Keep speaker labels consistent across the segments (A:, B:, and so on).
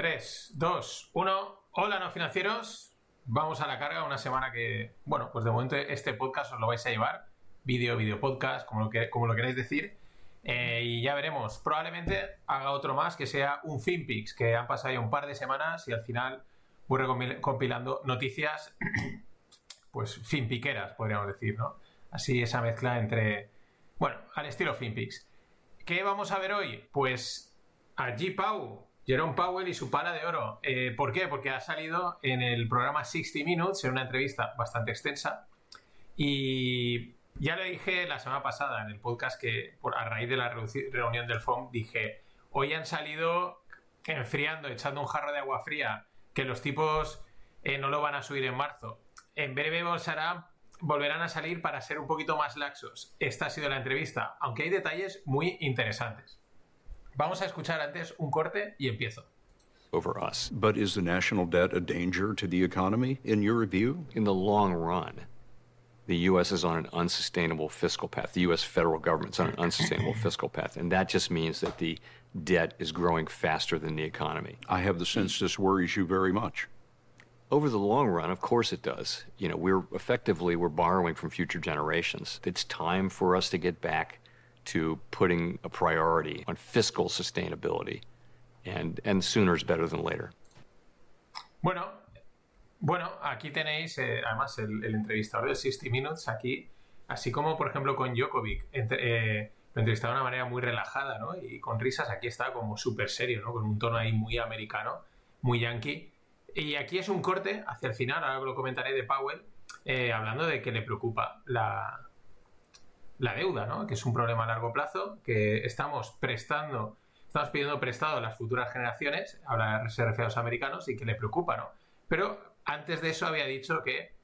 A: 3, 2, 1. Hola, no financieros. Vamos a la carga, una semana que, bueno, pues de momento este podcast os lo vais a llevar. Vídeo, vídeo podcast, como lo, que, queráis decir. Eh, y ya veremos. Probablemente haga otro más que sea un FinPix, que han pasado ya un par de semanas y al final voy compilando noticias, pues finpiqueras, podríamos decir, ¿no? Así esa mezcla entre, bueno, al estilo FinPix. ¿Qué vamos a ver hoy? Pues a G. Pau, Jerome Powell y su pala de oro. Eh, ¿Por qué? Porque ha salido en el programa 60 Minutes, en una entrevista bastante extensa. Y ya le dije la semana pasada en el podcast que por, a raíz de la reunión del FOM dije, hoy han salido enfriando, echando un jarro de agua fría, que los tipos eh, no lo van a subir en marzo. En breve volverán a salir para ser un poquito más laxos. Esta ha sido la entrevista, aunque hay detalles muy interesantes. Vamos a escuchar antes un corte y empiezo.
B: Over us. But is the national debt a danger to the economy, in your view?
C: In the long run, the U.S. is on an unsustainable fiscal path. The U.S. federal government's on an unsustainable fiscal path. And that just means that the debt is growing faster than the economy.
B: I have the sense this worries you very much.
C: Over the long run, of course it does. You know, we're effectively we're borrowing from future generations. It's time for us to get back to putting a priority on fiscal sustainability, and and sooner is better than later.
A: Bueno, bueno, aquí tenéis eh, además el, el, entrevistador de 60 Minutes aquí, así como por ejemplo con Djokovic, entre, eh, lo entrevistaba de una manera muy relajada, ¿no? Y con risas, aquí está como súper serio, ¿no? Con un tono ahí muy americano, muy yankee. Y aquí es un corte hacia el final, ahora lo comentaré de Powell, eh, hablando de que le preocupa la, la deuda, ¿no? Que es un problema a largo plazo, que estamos prestando, estamos pidiendo prestado a las futuras generaciones, ahora se refiere a los americanos, y que le preocupa, ¿no? Pero antes de eso había dicho que,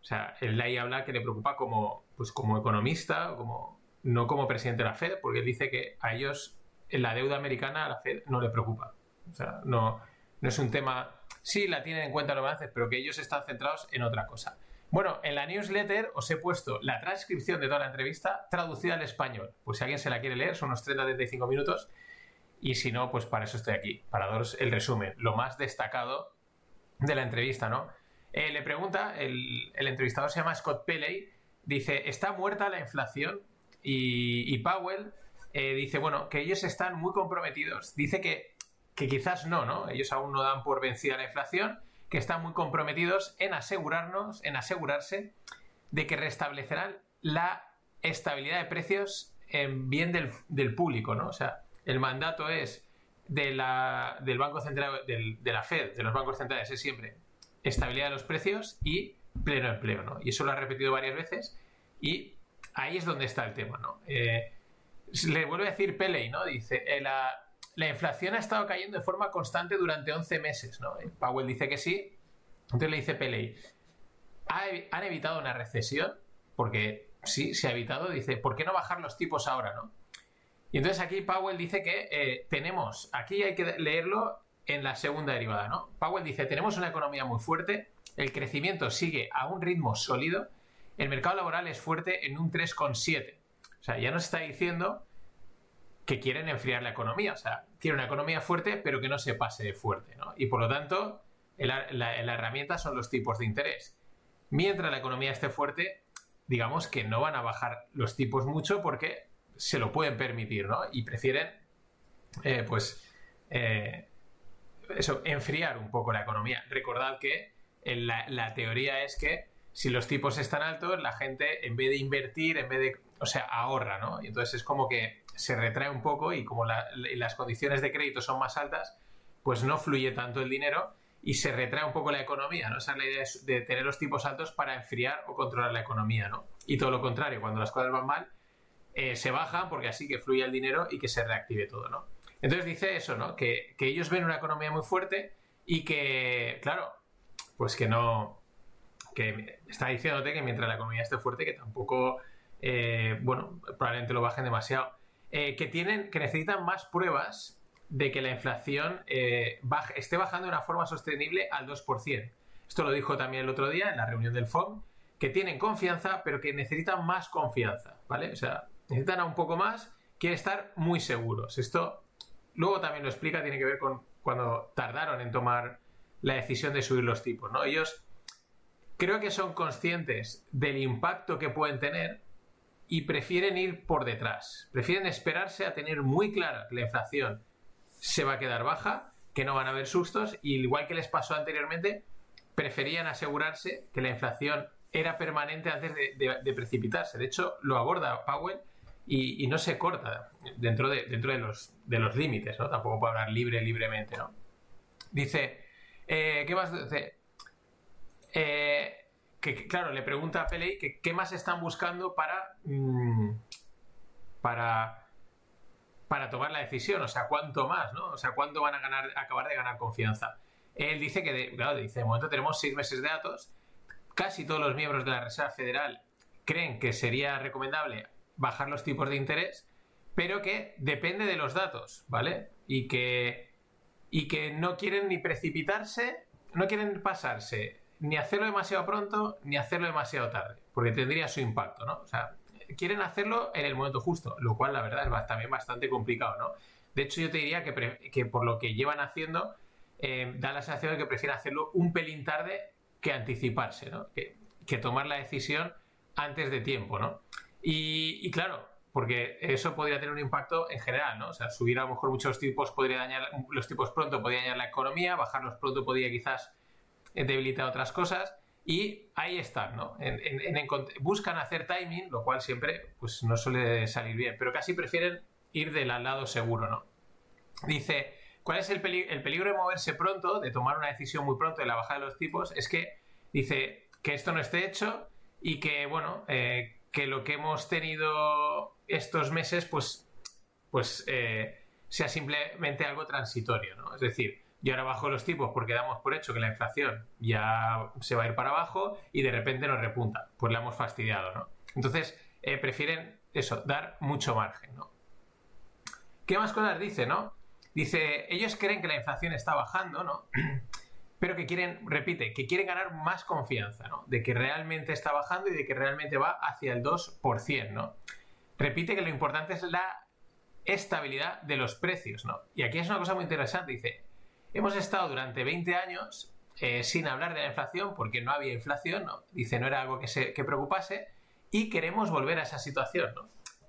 A: o sea, él ahí habla que le preocupa como, pues como economista, como, no como presidente de la Fed, porque él dice que a ellos la deuda americana a la Fed no le preocupa. O sea, no, no es un tema, sí la tienen en cuenta los balances, pero que ellos están centrados en otra cosa. Bueno, en la newsletter os he puesto la transcripción de toda la entrevista traducida al español. Pues si alguien se la quiere leer, son unos 30-35 minutos. Y si no, pues para eso estoy aquí, para daros el resumen, lo más destacado de la entrevista, ¿no? Eh, le pregunta, el, entrevistador se llama Scott Pelley, dice, ¿está muerta la inflación? Y, Powell eh, dice, bueno, que ellos están muy comprometidos. Dice que, que quizás no, ¿no? Ellos aún no dan por vencida la inflación, que están muy comprometidos en asegurarnos, en asegurarse de que restablecerán la estabilidad de precios en bien del, público, ¿no? O sea, el mandato es de la, del Banco Central, de la Fed, de los bancos centrales, es siempre estabilidad de los precios y pleno empleo, ¿no? Y eso lo ha repetido varias veces y ahí es donde está el tema, ¿no? Eh, le vuelve a decir Pele, ¿no? Dice, eh, la, la inflación ha estado cayendo de forma constante durante 11 meses, ¿no? Powell dice que sí, entonces le dice Peley, ¿han evitado una recesión? Porque sí, se ha evitado, dice, ¿por qué no bajar los tipos ahora, no? Y entonces aquí Powell dice que eh, tenemos, aquí hay que leerlo en la segunda derivada, ¿no? Powell dice, tenemos una economía muy fuerte, el crecimiento sigue a un ritmo sólido, el mercado laboral es fuerte en un 3,7. O sea, ya nos está diciendo que quieren enfriar la economía. O sea, tiene una economía fuerte, pero que no se pase de fuerte. ¿no? Y por lo tanto, la, herramienta son los tipos de interés. Mientras la economía esté fuerte, digamos que no van a bajar los tipos mucho porque se lo pueden permitir, ¿no? Y prefieren, eh, pues, eh, eso, enfriar un poco la economía. Recordad que la, la teoría es que si los tipos están altos, la gente en vez de invertir, en vez de, o sea, ahorra, ¿no? Y entonces es como que se retrae un poco y como las condiciones de crédito son más altas, pues no fluye tanto el dinero y se retrae un poco la economía, ¿no? Esa es la idea de tener los tipos altos para enfriar o controlar la economía, ¿no? Y todo lo contrario, cuando las cosas van mal, eh, se bajan porque así que fluye el dinero y que se reactive todo, ¿no? Entonces dice eso, ¿no? Que, ellos ven una economía muy fuerte y que, claro, pues que no, que está diciéndote que mientras la economía esté fuerte, que tampoco, eh, bueno, probablemente lo bajen demasiado. Eh, que tienen, que necesitan más pruebas de que la inflación eh, esté bajando de una forma sostenible al 2%. Esto lo dijo también el otro día en la reunión del FOM, que tienen confianza, pero que necesitan más confianza, ¿vale? O sea, necesitan un poco más, quieren estar muy seguros. Esto luego también lo explica, tiene que ver con cuando tardaron en tomar la decisión de subir los tipos, ¿no? Ellos creo que son conscientes del impacto que pueden tener y prefieren ir por detrás. Prefieren esperarse a tener muy clara que la inflación se va a quedar baja, que no van a haber sustos, y igual que les pasó anteriormente, preferían asegurarse que la inflación era permanente antes de, precipitarse. De hecho, lo aborda Powell y, no se corta dentro de, dentro de los, de los límites, ¿no? Tampoco puede hablar libre, libremente, ¿no? Dice, eh, ¿qué más dice? Eh, que, claro, le pregunta a Pelei que qué más están buscando para, mm, para, para tomar la decisión, o sea, cuánto más, ¿no? O sea, cuánto van a ganar, acabar de ganar confianza. Él dice que, de, claro, dice, de momento tenemos seis meses de datos, casi todos los miembros de la Reserva Federal creen que sería recomendable bajar los tipos de interés, pero que depende de los datos, ¿vale? Y que, y que no quieren ni precipitarse, no quieren pasarse ni hacerlo demasiado pronto ni hacerlo demasiado tarde, porque tendría su impacto, ¿no? O sea, quieren hacerlo en el momento justo, lo cual la verdad es también bastante complicado, ¿no? De hecho, yo te diría que, que por lo que llevan haciendo, eh, da la sensación de que prefieren hacerlo un pelín tarde que anticiparse, ¿no? Que, que tomar la decisión antes de tiempo, ¿no? Y, claro, porque eso podría tener un impacto en general, ¿no? O sea, subir a lo mejor muchos tipos podría dañar, los tipos pronto podría dañar la economía, bajarlos pronto podría quizás debilitar otras cosas. Y ahí están, ¿no? buscan hacer timing, lo cual siempre pues, no suele salir bien, pero casi prefieren ir del lado seguro, ¿no? Dice, ¿cuál es el, el peligro de moverse pronto, de tomar una decisión muy pronto de la bajada de los tipos? Es que dice que esto no esté hecho y que, bueno, eh, que lo que hemos tenido estos meses, pues, pues eh, sea simplemente algo transitorio, ¿no? Es decir, yo ahora bajo los tipos porque damos por hecho que la inflación ya se va a ir para abajo y de repente nos repunta. Pues la hemos fastidiado, ¿no? Entonces, eh, prefieren eso, dar mucho margen, ¿no? ¿Qué más cosas dice, no? Dice, ellos creen que la inflación está bajando, ¿no? pero que quieren, repite, que quieren ganar más confianza, ¿no? De que realmente está bajando y de que realmente va hacia el 2%, ¿no? Repite que lo importante es la estabilidad de los precios, ¿no? Y aquí es una cosa muy interesante, dice, hemos estado durante 20 años eh, sin hablar de la inflación porque no había inflación, ¿no? Dice, no era algo que, se, que preocupase y queremos volver a esa situación, ¿no?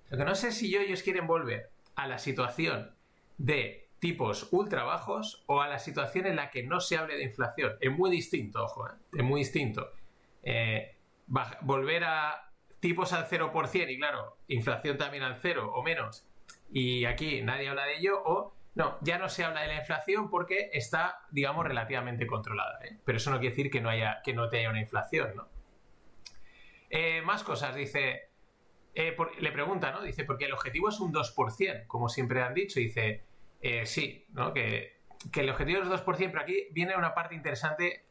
A: Lo que no sé si yo, ellos quieren volver a la situación de tipos ultra bajos o a la situación en la que no se hable de inflación. Es muy distinto, ojo, ¿eh? es muy distinto. Eh, volver a tipos al 0% y claro, inflación también al 0 o menos y aquí nadie habla de ello o no, ya no se habla de la inflación porque está, digamos, relativamente controlada. ¿eh? Pero eso no quiere decir que no, haya, que no te haya una inflación, ¿no? más cosas, dice... le pregunta, ¿no? Dice, porque el objetivo es un 2%, como siempre han dicho. Dice, eh, sí, ¿no? Que, el objetivo es 2%, pero aquí viene una parte interesante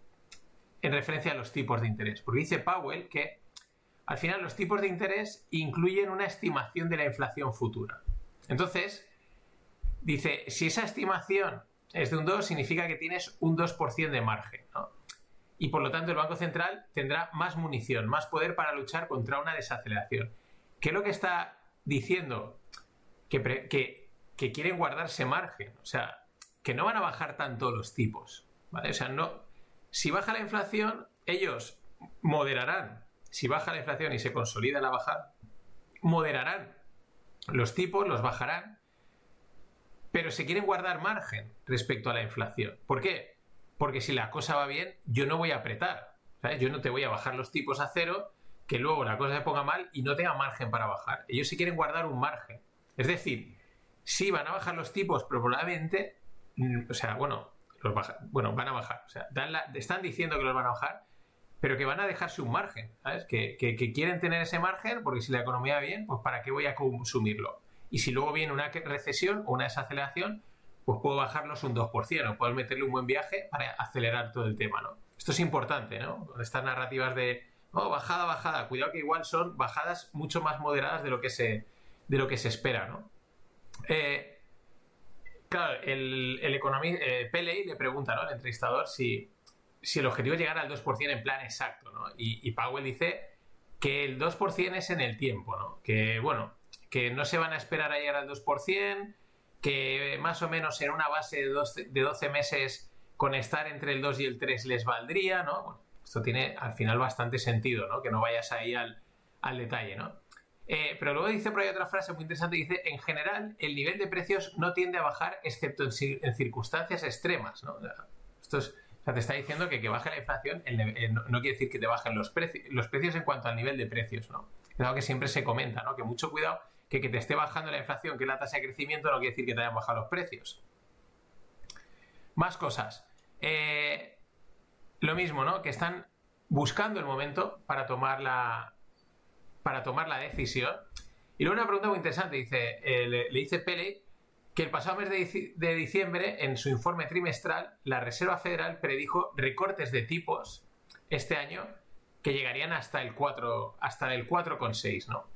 A: en referencia a los tipos de interés. Porque dice Powell que al final los tipos de interés incluyen una estimación de la inflación futura. Entonces, dice, si esa estimación es de un 2, significa que tienes un 2% de margen, ¿no? Y por lo tanto el Banco Central tendrá más munición, más poder para luchar contra una desaceleración. ¿Qué es lo que está diciendo? Que, que quieren guardarse margen, o sea, que no van a bajar tanto los tipos, ¿vale? O sea, no, si baja la inflación, ellos moderarán, si baja la inflación y se consolida la bajada, moderarán los tipos, los bajarán, pero se quieren guardar margen respecto a la inflación. ¿Por qué? Porque si la cosa va bien, yo no voy a apretar, yo no te voy a bajar los tipos a cero, que luego la cosa se ponga mal y no tenga margen para bajar. Ellos se quieren guardar un margen. Es decir, sí van a bajar los tipos, probablemente, mm, o sea, bueno, los bueno, van a bajar. O sea, están diciendo que los van a bajar, pero que van a dejarse un margen, ¿sabes? Que, quieren tener ese margen porque si la economía va bien, pues ¿para qué voy a consumirlo? Y si luego viene una recesión o una desaceleración, pues puedo bajarlos un 2%, o puedo meterle un buen viaje para acelerar todo el tema, ¿no? Esto es importante, ¿no? Estas narrativas de, oh, bajada, bajada, cuidado que igual son bajadas mucho más moderadas de lo que se, de lo que se espera, ¿no? Eh, claro, el, el economista eh, le pregunta al entrevistador si, si, el objetivo es llegar al 2% en plan exacto, ¿no? Y, Powell dice que el 2% es en el tiempo, ¿no? Que, bueno, que no se van a esperar a llegar al 2%, que más o menos en una base de 12, de 12 meses con estar entre el 2 y el 3 les valdría, ¿no? Bueno, esto tiene al final bastante sentido, ¿no? Que no vayas ahí al, al detalle, ¿no? Eh, pero luego dice por ahí otra frase muy interesante, dice, en general, el nivel de precios no tiende a bajar excepto en, circunstancias extremas, ¿no? esto es, o sea, te está diciendo que que baje la inflación no, quiere decir que te bajen los, precios los precios en cuanto al nivel de precios, ¿no? Es algo que siempre se comenta, ¿no? Que mucho cuidado, que que te esté bajando la inflación, que la tasa de crecimiento, no quiere decir que te hayan bajado los precios. Más cosas. Eh, lo mismo, ¿no? Que están buscando el momento para tomar la, para tomar la decisión. Y luego una pregunta muy interesante, dice, eh, le, dice Pele que el pasado mes de, diciembre, en su informe trimestral, la Reserva Federal predijo recortes de tipos este año que llegarían hasta el 4, hasta el 4,6, ¿no?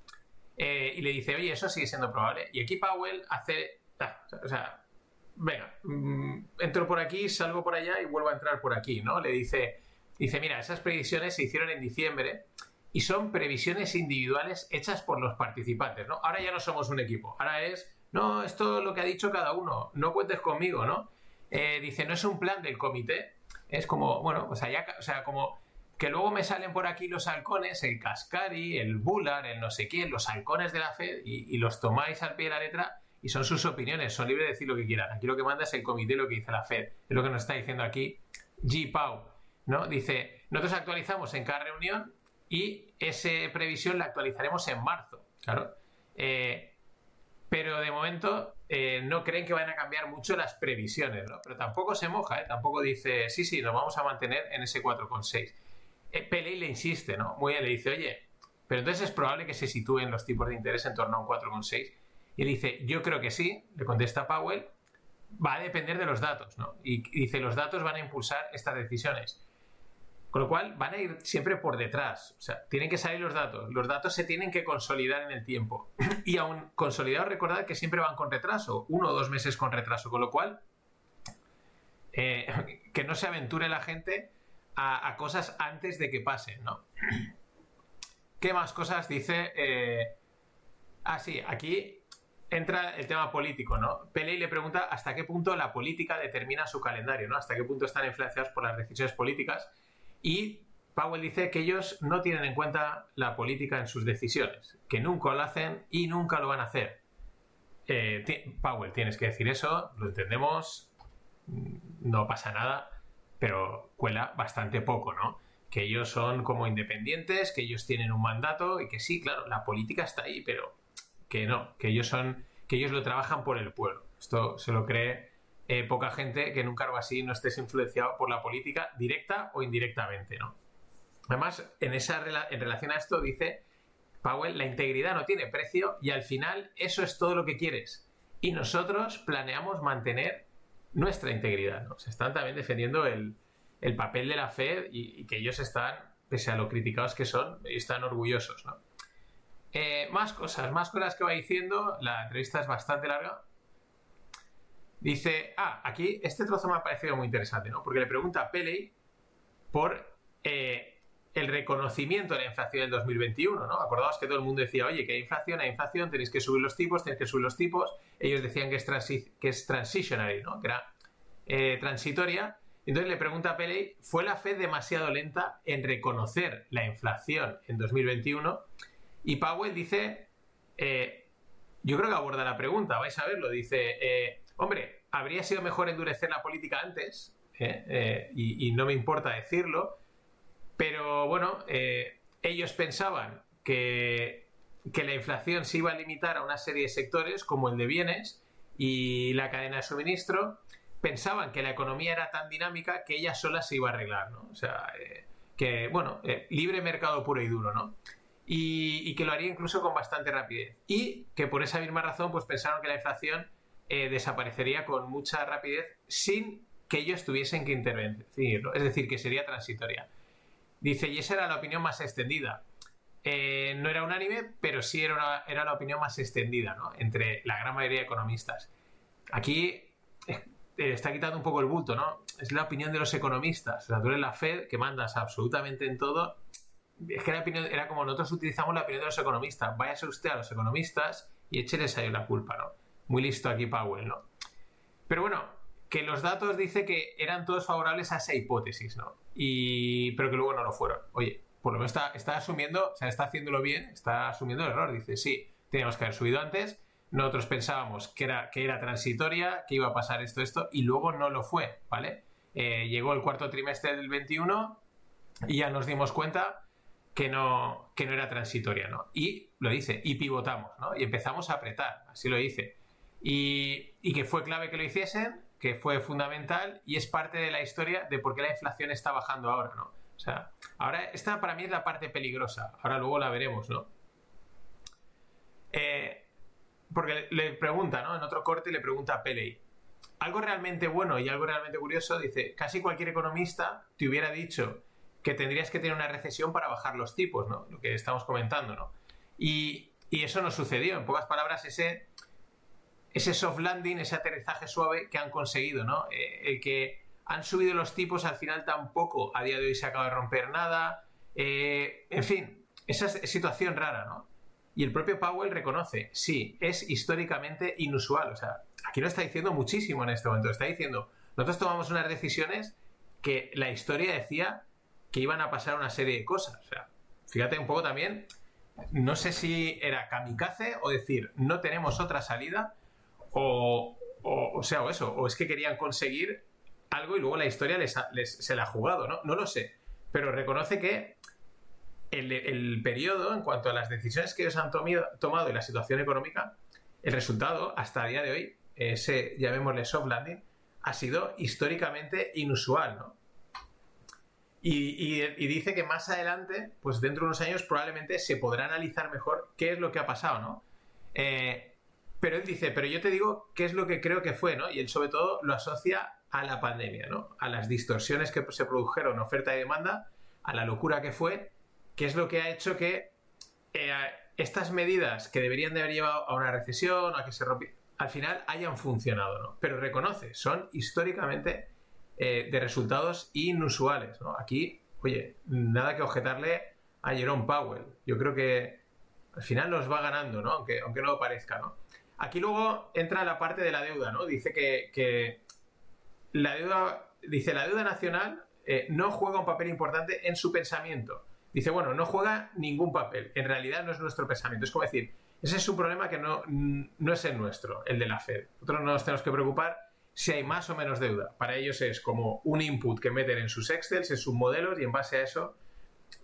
A: Eh, y le dice, oye, eso sigue siendo probable. Y aquí Powell hace, o sea, venga, mm, entro por aquí, salgo por allá y vuelvo a entrar por aquí, ¿no? Le dice, dice, mira, esas previsiones se hicieron en diciembre y son previsiones individuales hechas por los participantes, ¿no? Ahora ya no somos un equipo, ahora es, no, esto es lo que ha dicho cada uno, no cuentes conmigo, ¿no? Eh, dice, no es un plan del comité, es como, bueno, o sea, ya, o sea, como que luego me salen por aquí los halcones, el Cascari, el Bullard, el no sé quién, los halcones de la Fed, y, los tomáis al pie de la letra y son sus opiniones, son libres de decir lo que quieran. Aquí lo que manda es el comité, lo que dice la Fed, es lo que nos está diciendo aquí G. Pau, ¿no? Dice, nosotros actualizamos en cada reunión y esa previsión la actualizaremos en marzo, claro. Eh, pero de momento eh, no creen que vayan a cambiar mucho las previsiones, ¿no? Pero tampoco se moja, ¿eh? Tampoco dice, sí, sí, nos vamos a mantener en ese 4,6. Eh, le insiste, ¿no? Muy bien, le dice, oye, pero entonces es probable que se sitúen los tipos de interés en torno a un 4,6. Y él dice, yo creo que sí, le contesta Powell, va a depender de los datos, ¿no? y dice, los datos van a impulsar estas decisiones. Con lo cual van a ir siempre por detrás. O sea, tienen que salir los datos. Los datos se tienen que consolidar en el tiempo. Y aún consolidados, recordad que siempre van con retraso, uno o dos meses con retraso. Con lo cual, eh, que no se aventure la gente a, cosas antes de que pasen, ¿no? ¿Qué más cosas dice? Eh... Ah, sí, aquí entra el tema político, ¿no? Peley le pregunta hasta qué punto la política determina su calendario, ¿no? Hasta qué punto están influenciados por las decisiones políticas. Y Powell dice que ellos no tienen en cuenta la política en sus decisiones, que nunca lo hacen y nunca lo van a hacer. Eh, Powell, tienes que decir eso, lo entendemos, no pasa nada, pero cuela bastante poco, ¿no? Que ellos son como independientes, que ellos tienen un mandato y que sí, claro, la política está ahí, pero que no, que ellos son, que ellos lo trabajan por el pueblo. Esto se lo cree eh, poca gente que en un cargo así no estés influenciado por la política directa o indirectamente, ¿no? Además, en, esa, en relación a esto dice Powell, la integridad no tiene precio y al final eso es todo lo que quieres. Y nosotros planeamos mantener nuestra integridad, ¿no? Se están también defendiendo el, papel de la Fed y, que ellos están, pese a lo criticados que son, están orgullosos, ¿no? Eh, más cosas, más cosas que va diciendo. La entrevista es bastante larga, Dice, ah, aquí este trozo me ha parecido muy interesante, ¿no? Porque le pregunta a Pele por eh, el reconocimiento de la inflación del 2021, ¿no? Acordaos que todo el mundo decía, oye, que hay inflación, hay inflación, tenéis que subir los tipos, tenéis que subir los tipos. Ellos decían que es, que es transitionary, ¿no? Que era eh, transitoria. Entonces le pregunta a Pele, ¿fue la Fed demasiado lenta en reconocer la inflación en 2021? Y Powell dice, eh, yo creo que aborda la pregunta, vais a verlo, dice, Hombre, habría sido mejor endurecer la política antes, ¿eh? Eh, y, no me importa decirlo, pero bueno, eh, ellos pensaban que, que la inflación se iba a limitar a una serie de sectores como el de bienes y la cadena de suministro, pensaban que la economía era tan dinámica que ella sola se iba a arreglar, ¿no? O sea, que, bueno, libre mercado puro y duro, ¿no? Y, que lo haría incluso con bastante rapidez. Y que por esa misma razón, pues pensaron que la inflación eh, desaparecería con mucha rapidez sin que ellos tuviesen que intervenir, es decir, que sería transitoria. Dice, y esa era la opinión más extendida. Eh, no era unánime, pero sí era, era la opinión más extendida ¿no? entre la gran mayoría de economistas. Aquí eh, está quitando un poco el bulto, ¿no? Es la opinión de los economistas. O sea, la Fed que mandas absolutamente en todo. Es que la opinión era como nosotros utilizamos la opinión de los economistas. Váyase usted a los economistas y écheles ahí la culpa, ¿no? muy listo aquí Powell, ¿no? Pero bueno, que los datos dice que eran todos favorables a esa hipótesis, ¿no? Y, pero que luego no lo fueron. Oye, por lo menos está, asumiendo, o sea, está haciéndolo bien, está asumiendo el error. Dice, sí, teníamos que haber subido antes, nosotros pensábamos que era, que era transitoria, que iba a pasar esto, esto, y luego no lo fue, ¿vale? Eh, llegó el cuarto trimestre del 21 y ya nos dimos cuenta que no, que no era transitoria, ¿no? Y lo dice, y pivotamos, ¿no? Y empezamos a apretar, así lo dice. Y, y que fue clave que lo hiciesen, que fue fundamental y es parte de la historia de por qué la inflación está bajando ahora, ¿no? O sea, ahora esta para mí es la parte peligrosa, ahora luego la veremos, ¿no? Eh, porque le pregunta, ¿no? En otro corte le pregunta a Peley. Algo realmente bueno y algo realmente curioso, dice, casi cualquier economista te hubiera dicho que tendrías que tener una recesión para bajar los tipos, ¿no? Lo que estamos comentando, ¿no? Y, y eso no sucedió. En pocas palabras, ese, ese soft landing, ese aterrizaje suave que han conseguido, ¿no? Eh, el que han subido los tipos al final tampoco a día de hoy se acaba de romper nada. Eh, en fin, esa situación rara, ¿no? Y el propio Powell reconoce, sí, es históricamente inusual. O sea, aquí no está diciendo muchísimo en este momento. Está diciendo, nosotros tomamos unas decisiones que la historia decía que iban a pasar una serie de cosas. O sea, fíjate un poco también, no sé si era kamikaze o decir, no tenemos otra salida, o, o, sea, o eso, o es que querían conseguir algo y luego la historia les, se la ha jugado, ¿no? No lo sé. Pero reconoce que el, periodo, en cuanto a las decisiones que ellos han tomado y la situación económica, el resultado, hasta el día de hoy, ese, llamémosle soft landing, ha sido históricamente inusual, ¿no? Y, dice que más adelante, pues dentro de unos años, probablemente se podrá analizar mejor qué es lo que ha pasado, ¿no? Eh, pero él dice, pero yo te digo qué es lo que creo que fue, ¿no? Y él sobre todo lo asocia a la pandemia, ¿no? A las distorsiones que se produjeron, oferta y demanda, a la locura que fue ¿Qué es lo que ha hecho que eh, estas medidas que deberían de haber llevado a una recesión, a que se rompiera, al final hayan funcionado, ¿no? Pero reconoce, son históricamente eh, de resultados inusuales, ¿no? Aquí, oye, nada que objetarle a Jerome Powell. Yo creo que al final nos va ganando, ¿no? Aunque, aunque no lo parezca, ¿no? Aquí luego entra la parte de la deuda, ¿no? Dice que, la deuda, dice, la deuda nacional eh, no juega un papel importante en su pensamiento dice, bueno, no juega ningún papel. En realidad no es nuestro pensamiento. Es como decir, ese es un problema que no, no es el nuestro, el de la Fed. Nosotros no nos tenemos que preocupar si hay más o menos deuda. Para ellos es como un input que meten en sus Excels, en sus modelos y en base a eso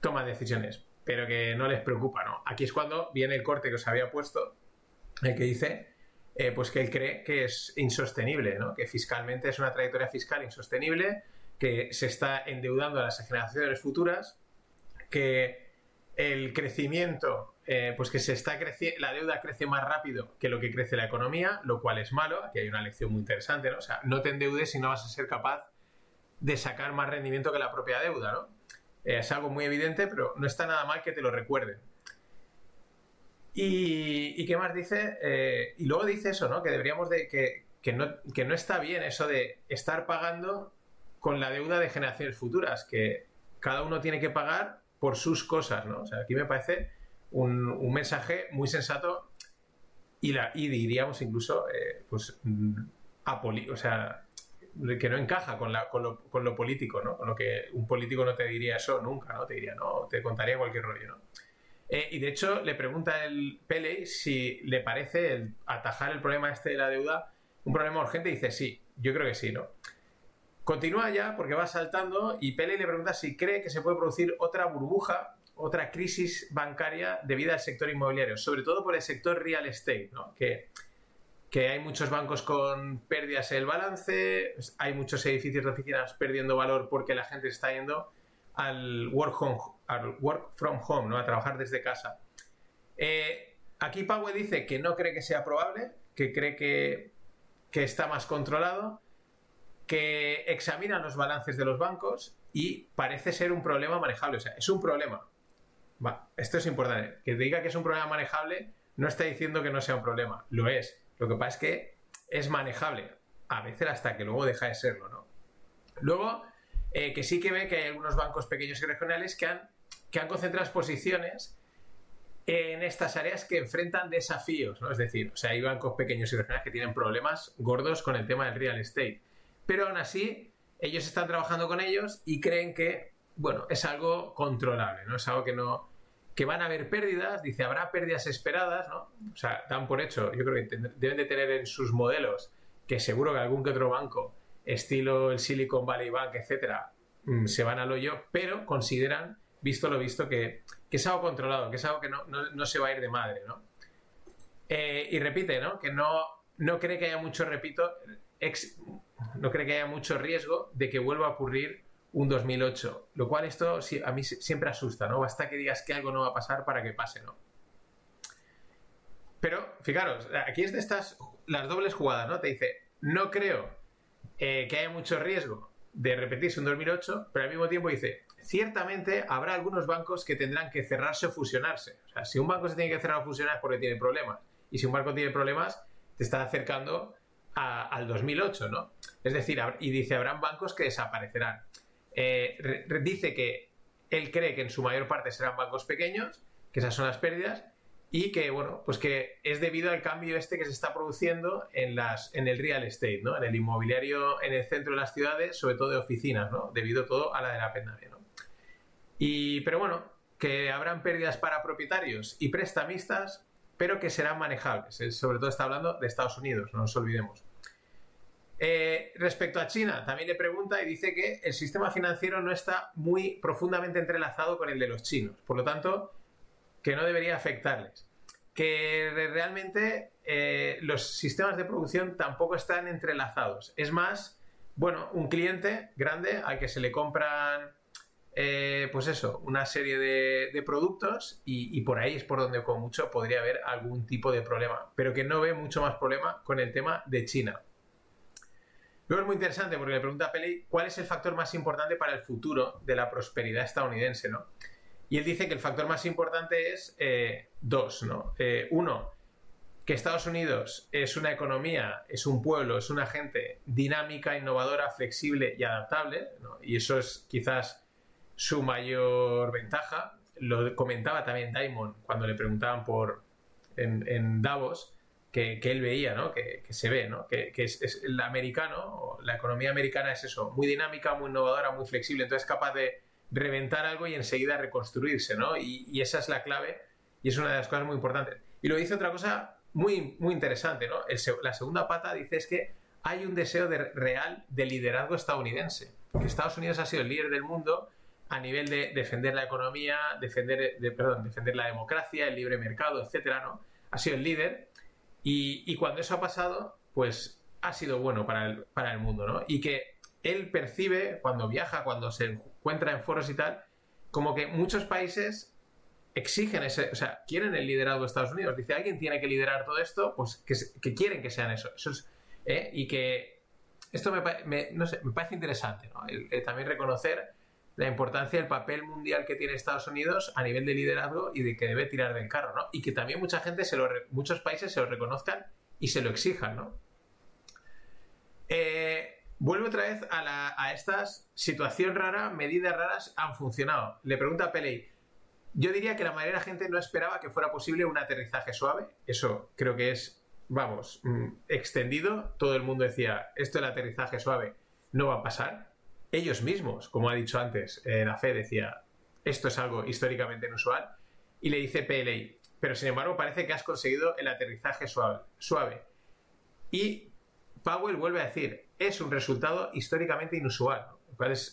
A: toman decisiones. Pero que no les preocupa, ¿no? Aquí es cuando viene el corte que os había puesto, el que dice eh, pues que él cree que es insostenible, ¿no? que fiscalmente es una trayectoria fiscal insostenible, que se está endeudando a las generaciones futuras que el crecimiento, eh, pues que se está creciendo, la deuda crece más rápido que lo que crece la economía, lo cual es malo. Aquí hay una lección muy interesante, ¿no? O sea, no te endeudes si no vas a ser capaz de sacar más rendimiento que la propia deuda, ¿no? Eh, es algo muy evidente, pero no está nada mal que te lo recuerden. Y, qué más dice? Eh, y luego dice eso, ¿no? Que deberíamos de. Que, que, no, que no está bien eso de estar pagando con la deuda de generaciones futuras, que cada uno tiene que pagar por sus cosas, ¿no? O sea, aquí me parece un, mensaje muy sensato y, la, y diríamos incluso, eh, pues, mm, o sea, que no encaja con, la, con, lo, político, ¿no? Con lo que un político no te diría eso nunca, ¿no? Te diría, no, te contaría cualquier rollo, ¿no? Eh, y de hecho le pregunta el Pele si le parece el atajar el problema este de la deuda un problema urgente y dice sí, yo creo que sí, ¿no? Continúa ya porque va saltando y Pele le pregunta si cree que se puede producir otra burbuja, otra crisis bancaria debido al sector inmobiliario, sobre todo por el sector real estate, ¿no? que, que hay muchos bancos con pérdidas en el balance, hay muchos edificios de oficinas perdiendo valor porque la gente está yendo al work, home, al work from home, ¿no? a trabajar desde casa. Eh, aquí Powell dice que no cree que sea probable, que cree que, que está más controlado que examina los balances de los bancos y parece ser un problema manejable. O sea, es un problema. Va, esto es importante. Que diga que es un problema manejable no está diciendo que no sea un problema. Lo es. Lo que pasa es que es manejable. A veces hasta que luego deja de serlo, ¿no? Luego, eh, que sí que ve que hay algunos bancos pequeños y regionales que han, que han concentrado posiciones en estas áreas que enfrentan desafíos, ¿no? Es decir, o sea, hay bancos pequeños y regionales que tienen problemas gordos con el tema del real estate. Pero aún así, ellos están trabajando con ellos y creen que, bueno, es algo controlable, ¿no? Es algo que no, que van a haber pérdidas, dice, habrá pérdidas esperadas, ¿no? O sea, dan por hecho, yo creo que deben de tener en sus modelos que seguro que algún que otro banco, estilo el Silicon Valley Bank, etcétera, mm, se van al hoyo, pero consideran, visto lo visto, que, es algo controlado, que es algo que no, se va a ir de madre, ¿no? Eh, y repite, ¿no? Que no, no cree que haya mucho, repito, no cree que haya mucho riesgo de que vuelva a ocurrir un 2008, lo cual esto a mí siempre asusta, ¿no? Basta que digas que algo no va a pasar para que pase, ¿no? Pero, fijaros, aquí es de estas, las dobles jugadas, ¿no? Te dice, no creo eh, que haya mucho riesgo de repetirse un 2008, pero al mismo tiempo dice, ciertamente habrá algunos bancos que tendrán que cerrarse o fusionarse. O sea, si un banco se tiene que cerrar o fusionar es porque tiene problemas. Y si un banco tiene problemas, te está acercando al 2008, ¿no? Es decir, y dice, habrán bancos que desaparecerán. Eh, dice que él cree que en su mayor parte serán bancos pequeños, que esas son las pérdidas, y que, bueno, pues que es debido al cambio este que se está produciendo en, en el real estate, ¿no? En el inmobiliario en el centro de las ciudades, sobre todo de oficinas, ¿no? Debido todo a la de la pandemia, ¿no? Y, pero bueno, que habrán pérdidas para propietarios y prestamistas, pero que serán manejables. sobre todo está hablando de Estados Unidos, no nos olvidemos. Eh, respecto a China, también le pregunta y dice que el sistema financiero no está muy profundamente entrelazado con el de los chinos, por lo tanto, que no debería afectarles. Que realmente eh, los sistemas de producción tampoco están entrelazados. Es más, bueno, un cliente grande al que se le compran, eh, pues eso, una serie de, productos y, por ahí es por donde con mucho podría haber algún tipo de problema, pero que no ve mucho más problema con el tema de China. Luego es muy interesante porque le pregunta a Pele cuál es el factor más importante para el futuro de la prosperidad estadounidense, ¿no? Y él dice que el factor más importante es eh, dos, ¿no? Eh, uno, que Estados Unidos es una economía, es un pueblo, es una gente dinámica, innovadora, flexible y adaptable, ¿no? y eso es quizás su mayor ventaja. Lo comentaba también Diamond cuando le preguntaban por en Davos, que, él veía, ¿no? Que, se ve, ¿no? Que, es, el americano, la economía americana es eso, muy dinámica, muy innovadora, muy flexible, entonces es capaz de reventar algo y enseguida reconstruirse, ¿no? Y, esa es la clave y es una de las cosas muy importantes. Y lo dice otra cosa muy, muy interesante, ¿no? la segunda pata dice es que hay un deseo de, real de liderazgo estadounidense. Que Estados Unidos ha sido el líder del mundo a nivel de defender la economía, defender, de, perdón, defender la democracia, el libre mercado, etcétera, ¿no? Ha sido el líder y, cuando eso ha pasado, pues ha sido bueno para el, para el mundo, ¿no? Y que él percibe cuando viaja, cuando se encuentra en foros y tal, como que muchos países exigen ese, o sea, quieren el liderazgo de Estados Unidos. Dice, alguien tiene que liderar todo esto, pues que, quieren que sean eso. eso es, ¿eh? Y que esto me, no sé, me parece interesante, ¿no? también reconocer la importancia del papel mundial que tiene Estados Unidos a nivel de liderazgo y de que debe tirar del carro, ¿no? Y que también mucha gente, se lo muchos países se lo reconozcan y se lo exijan, ¿no? Eh, vuelve otra vez a, la, a esta situación rara, medidas raras han funcionado. Le pregunta a Peley, yo diría que la mayoría de la gente no esperaba que fuera posible un aterrizaje suave, eso creo que es, vamos, mm, extendido, todo el mundo decía, esto del aterrizaje suave no va a pasar, ellos mismos, como ha dicho antes, eh, la FED decía, esto es algo históricamente inusual, y le dice PLA, pero sin embargo parece que has conseguido el aterrizaje suave. suave. Y Powell vuelve a decir, es un resultado históricamente inusual,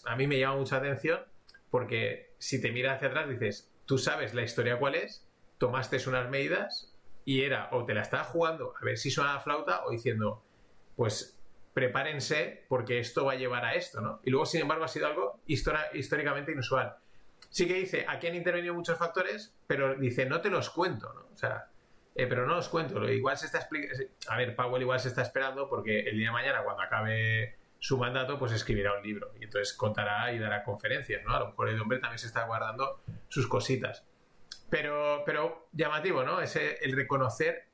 A: a mí me llama mucha atención porque si te miras hacia atrás dices, tú sabes la historia cuál es, tomaste unas medidas y era o te la estabas jugando a ver si suena la flauta o diciendo, pues prepárense porque esto va a llevar a esto, ¿no? Y luego, sin embargo, ha sido algo históricamente inusual. Sí que dice, aquí han intervenido muchos factores, pero dice, no te los cuento, ¿no? O sea, eh, pero no los cuento. Igual se está explicando... A ver, Powell igual se está esperando porque el día de mañana, cuando acabe su mandato, pues escribirá un libro y entonces contará y dará conferencias, ¿no? A lo mejor el hombre también se está guardando sus cositas. Pero, pero llamativo, ¿no? Ese, el reconocer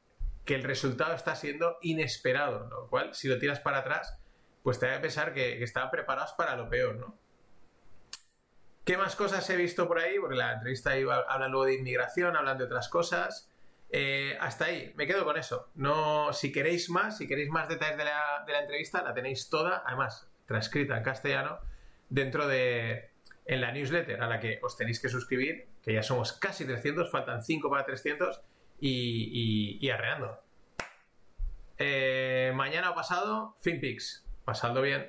A: que el resultado está siendo inesperado, lo cual, si lo tiras para atrás, pues te da a pensar que, estaban preparados para lo peor, ¿no? ¿Qué más cosas he visto por ahí? Porque la entrevista iba, hablan luego de inmigración, hablan de otras cosas. Eh, hasta ahí, me quedo con eso. No, si queréis más, si queréis más detalles de la, de la entrevista, la tenéis toda, además, transcrita en castellano, dentro de, en la newsletter a la que os tenéis que suscribir, que ya somos casi 300, faltan 5 para 300 y, arreando. Eh, mañana pasado, FinPix. Pasadlo bien.